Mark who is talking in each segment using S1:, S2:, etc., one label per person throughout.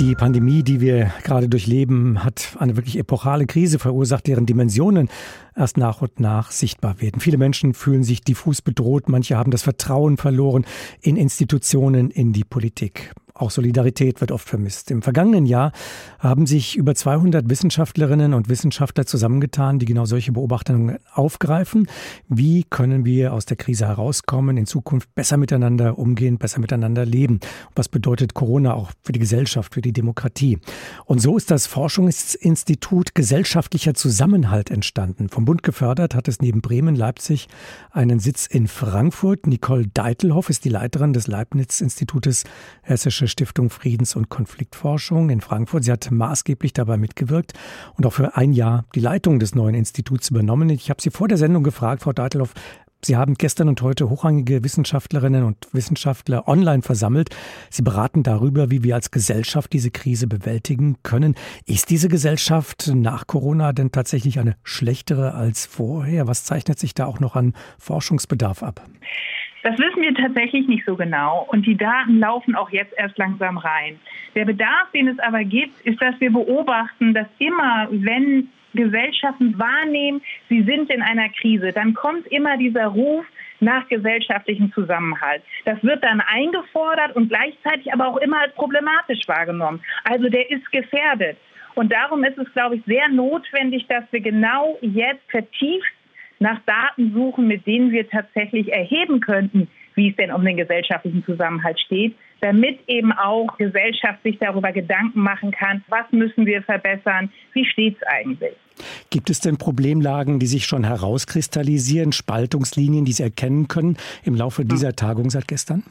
S1: Die Pandemie, die wir gerade durchleben, hat eine wirklich epochale Krise verursacht, deren Dimensionen erst nach und nach sichtbar werden. Viele Menschen fühlen sich diffus bedroht, manche haben das Vertrauen verloren in Institutionen, in die Politik. Auch Solidarität wird oft vermisst. Im vergangenen Jahr haben sich über 200 Wissenschaftlerinnen und Wissenschaftler zusammengetan, die genau solche Beobachtungen aufgreifen. Wie können wir aus der Krise herauskommen, in Zukunft besser miteinander umgehen, besser miteinander leben? Was bedeutet Corona auch für die Gesellschaft, für die Demokratie? Und so ist das Forschungsinstitut Gesellschaftlicher Zusammenhalt entstanden. Vom Bund gefördert hat es neben Bremen, Leipzig einen Sitz in Frankfurt. Nicole Deitelhoff ist die Leiterin des Leibniz-Institutes Hessische Deutsche Stiftung Friedens- und Konfliktforschung in Frankfurt. Sie hat maßgeblich dabei mitgewirkt und auch für ein Jahr die Leitung des neuen Instituts übernommen. Ich habe Sie vor der Sendung gefragt, Frau Deitelhoff, Sie haben gestern und heute hochrangige Wissenschaftlerinnen und Wissenschaftler online versammelt. Sie beraten darüber, wie wir als Gesellschaft diese Krise bewältigen können. Ist diese Gesellschaft nach Corona denn tatsächlich eine schlechtere als vorher? Was zeichnet sich da auch noch an Forschungsbedarf ab?
S2: Das wissen wir tatsächlich nicht so genau und die Daten laufen auch jetzt erst langsam rein. Der Bedarf, den es aber gibt, ist, dass wir beobachten, dass immer, wenn Gesellschaften wahrnehmen, sie sind in einer Krise, dann kommt immer dieser Ruf nach gesellschaftlichem Zusammenhalt. Das wird dann eingefordert und gleichzeitig aber auch immer als problematisch wahrgenommen. Also der ist gefährdet. Und darum ist es, glaube ich, sehr notwendig, dass wir genau jetzt vertieft nach Daten suchen, mit denen wir tatsächlich erheben könnten, wie es denn um den gesellschaftlichen Zusammenhalt steht, damit eben auch Gesellschaft sich darüber Gedanken machen kann, was müssen wir verbessern, wie steht es eigentlich.
S1: Gibt es denn Problemlagen, die sich schon herauskristallisieren, Spaltungslinien, die Sie erkennen können im Laufe dieser Tagung seit gestern?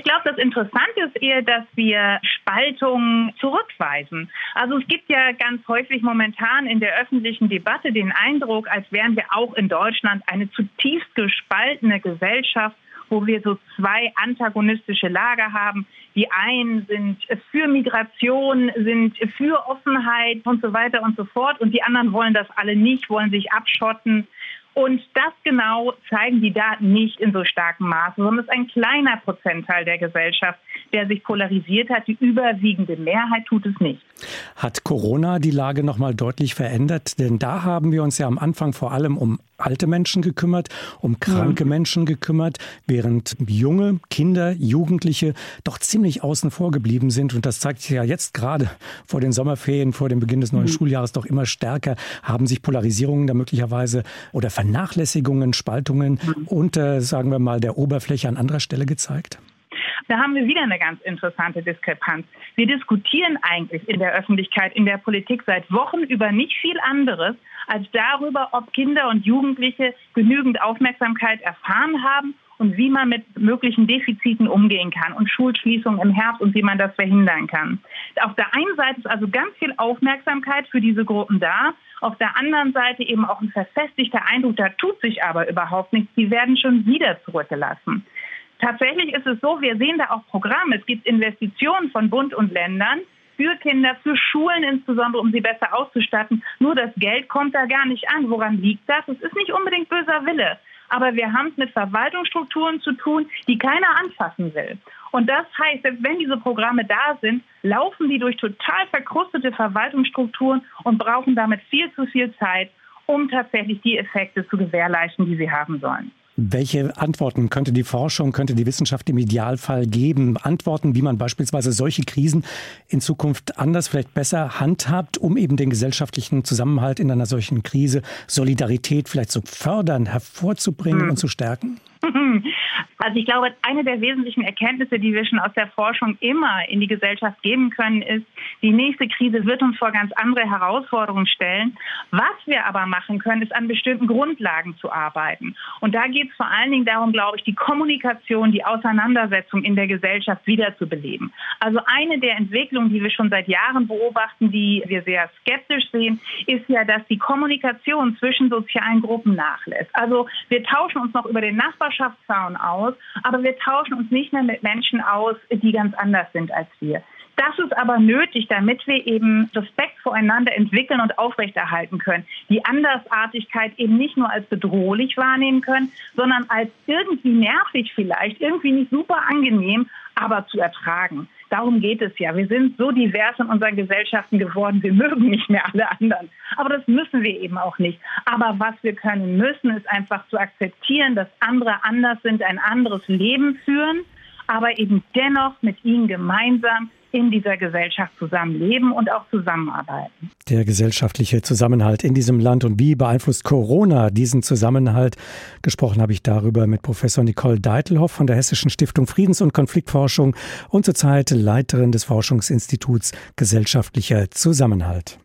S2: Ich glaube, das Interessante ist eher, dass wir Spaltungen zurückweisen. Also es gibt ja ganz häufig momentan in der öffentlichen Debatte den Eindruck, als wären wir auch in Deutschland eine zutiefst gespaltene Gesellschaft wo wir so zwei antagonistische Lager haben. Die einen sind für Migration, sind für Offenheit und so weiter und so fort. Und die anderen wollen das alle nicht, wollen sich abschotten. Und das genau zeigen die Daten nicht in so starkem Maße, sondern es ist ein kleiner Prozentteil der Gesellschaft, der sich polarisiert hat. Die überwiegende Mehrheit tut es nicht.
S1: Hat Corona die Lage noch mal deutlich verändert? Denn da haben wir uns ja am Anfang vor allem um alte Menschen gekümmert, um kranke ja. Menschen gekümmert, während junge Kinder, Jugendliche doch ziemlich außen vor geblieben sind. Und das zeigt sich ja jetzt gerade vor den Sommerferien, vor dem Beginn des neuen mhm. Schuljahres doch immer stärker, haben sich Polarisierungen da möglicherweise oder Vernachlässigungen, Spaltungen mhm. unter, sagen wir mal, der Oberfläche an anderer Stelle gezeigt?
S2: Da haben wir wieder eine ganz interessante Diskrepanz. Wir diskutieren eigentlich in der Öffentlichkeit, in der Politik seit Wochen über nicht viel anderes als darüber, ob Kinder und Jugendliche genügend Aufmerksamkeit erfahren haben und wie man mit möglichen Defiziten umgehen kann und Schulschließungen im Herbst und wie man das verhindern kann. Auf der einen Seite ist also ganz viel Aufmerksamkeit für diese Gruppen da. Auf der anderen Seite eben auch ein verfestigter Eindruck, da tut sich aber überhaupt nichts. Die werden schon wieder zurückgelassen. Tatsächlich ist es so, wir sehen da auch Programme. Es gibt Investitionen von Bund und Ländern für Kinder, für Schulen insbesondere, um sie besser auszustatten. Nur das Geld kommt da gar nicht an. Woran liegt das? Es ist nicht unbedingt böser Wille. Aber wir haben es mit Verwaltungsstrukturen zu tun, die keiner anfassen will. Und das heißt, selbst wenn diese Programme da sind, laufen die durch total verkrustete Verwaltungsstrukturen und brauchen damit viel zu viel Zeit, um tatsächlich die Effekte zu gewährleisten, die sie haben sollen.
S1: Welche Antworten könnte die Forschung, könnte die Wissenschaft im Idealfall geben? Antworten, wie man beispielsweise solche Krisen in Zukunft anders, vielleicht besser handhabt, um eben den gesellschaftlichen Zusammenhalt in einer solchen Krise, Solidarität vielleicht zu fördern, hervorzubringen mhm. und zu stärken?
S2: Also ich glaube, eine der wesentlichen Erkenntnisse, die wir schon aus der Forschung immer in die Gesellschaft geben können, ist, die nächste Krise wird uns vor ganz andere Herausforderungen stellen. Was wir aber machen können, ist an bestimmten Grundlagen zu arbeiten. Und da geht es vor allen Dingen darum, glaube ich, die Kommunikation, die Auseinandersetzung in der Gesellschaft wiederzubeleben. Also eine der Entwicklungen, die wir schon seit Jahren beobachten, die wir sehr skeptisch sehen, ist ja, dass die Kommunikation zwischen sozialen Gruppen nachlässt. Also wir tauschen uns noch über den Nachbarschaftszaun aus aus, aber wir tauschen uns nicht mehr mit Menschen aus, die ganz anders sind als wir. Das ist aber nötig, damit wir eben Respekt voreinander entwickeln und aufrechterhalten können. Die Andersartigkeit eben nicht nur als bedrohlich wahrnehmen können, sondern als irgendwie nervig vielleicht, irgendwie nicht super angenehm, aber zu ertragen. Darum geht es ja. Wir sind so divers in unseren Gesellschaften geworden, wir mögen nicht mehr alle anderen. Aber das müssen wir eben auch nicht. Aber was wir können müssen, ist einfach zu akzeptieren, dass andere anders sind, ein anderes Leben führen, aber eben dennoch mit ihnen gemeinsam in dieser Gesellschaft zusammenleben und auch zusammenarbeiten.
S1: Der gesellschaftliche Zusammenhalt in diesem Land und wie beeinflusst Corona diesen Zusammenhalt? Gesprochen habe ich darüber mit Professor Nicole Deitelhoff von der Hessischen Stiftung Friedens- und Konfliktforschung und zurzeit Leiterin des Forschungsinstituts Gesellschaftlicher Zusammenhalt.